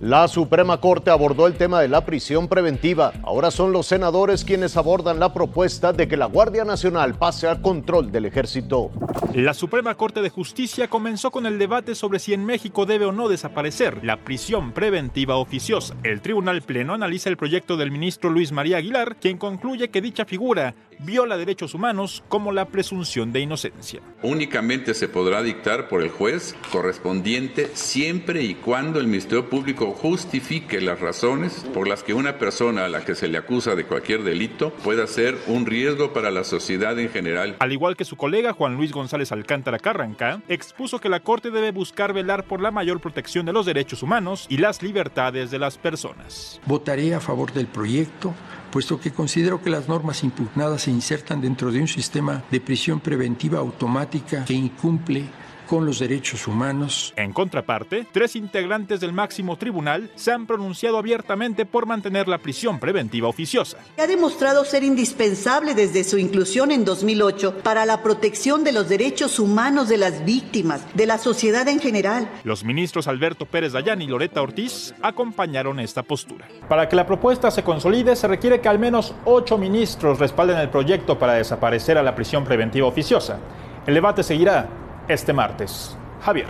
La Suprema Corte abordó el tema de la prisión preventiva. Ahora son los senadores quienes abordan la propuesta de que la Guardia Nacional pase al control del ejército. La Suprema Corte de Justicia comenzó con el debate sobre si en México debe o no desaparecer la prisión preventiva oficiosa. El Tribunal Pleno analiza el proyecto del ministro Luis María Aguilar, quien concluye que dicha figura viola derechos humanos como la presunción de inocencia. Únicamente se podrá dictar por el juez correspondiente siempre y cuando el Ministerio Público justifique las razones por las que una persona a la que se le acusa de cualquier delito pueda ser un riesgo para la sociedad en general. Al igual que su colega Juan Luis González Alcántara Carranca, expuso que la Corte debe buscar velar por la mayor protección de los derechos humanos y las libertades de las personas. Votaré a favor del proyecto puesto que considero que las normas impugnadas se insertan dentro de un sistema de prisión preventiva automática que incumple con los derechos humanos. En contraparte, tres integrantes del máximo tribunal se han pronunciado abiertamente por mantener la prisión preventiva oficiosa. Ha demostrado ser indispensable desde su inclusión en 2008 para la protección de los derechos humanos de las víctimas, de la sociedad en general. Los ministros Alberto Pérez Dayán y Loreta Ortiz acompañaron esta postura. Para que la propuesta se consolide, se requiere que al menos ocho ministros respalden el proyecto para desaparecer a la prisión preventiva oficiosa. El debate seguirá este martes. Javier.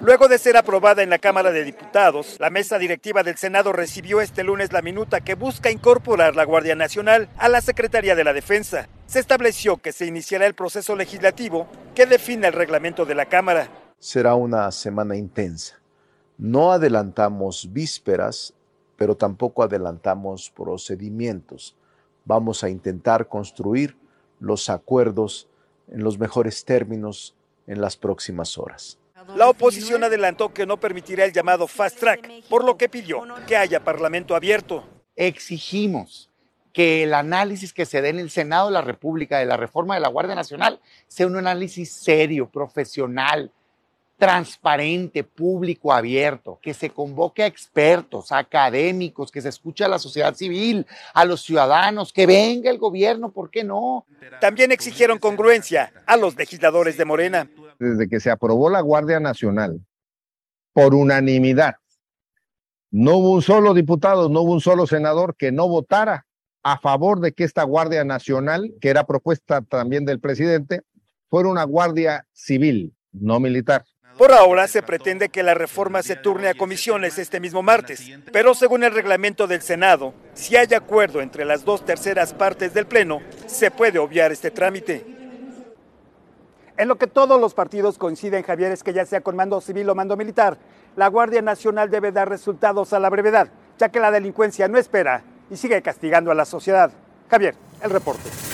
Luego de ser aprobada en la Cámara de Diputados, la mesa directiva del Senado recibió este lunes la minuta que busca incorporar la Guardia Nacional a la Secretaría de la Defensa. Se estableció que se iniciará el proceso legislativo que define el reglamento de la Cámara. Será una semana intensa. No adelantamos vísperas, pero tampoco adelantamos procedimientos. Vamos a intentar construir los acuerdos en los mejores términos en las próximas horas. La oposición adelantó que no permitirá el llamado fast track, por lo que pidió que haya parlamento abierto. Exigimos que el análisis que se dé en el Senado de la República de la reforma de la Guardia Nacional sea un análisis serio, profesional, transparente, público, abierto, que se convoque a expertos, a académicos, que se escuche a la sociedad civil, a los ciudadanos, que venga el gobierno, ¿por qué no? También exigieron congruencia a los legisladores de Morena. Desde que se aprobó la Guardia Nacional, por unanimidad, no hubo un solo diputado, no hubo un solo senador que no votara a favor de que esta Guardia Nacional, que era propuesta también del presidente, fuera una Guardia Civil, no militar. Por ahora se pretende que la reforma se turne a comisiones este mismo martes, pero según el reglamento del Senado, si hay acuerdo entre las dos terceras partes del Pleno, se puede obviar este trámite. En lo que todos los partidos coinciden, Javier, es que ya sea con mando civil o mando militar, la Guardia Nacional debe dar resultados a la brevedad, ya que la delincuencia no espera y sigue castigando a la sociedad. Javier, el reporte.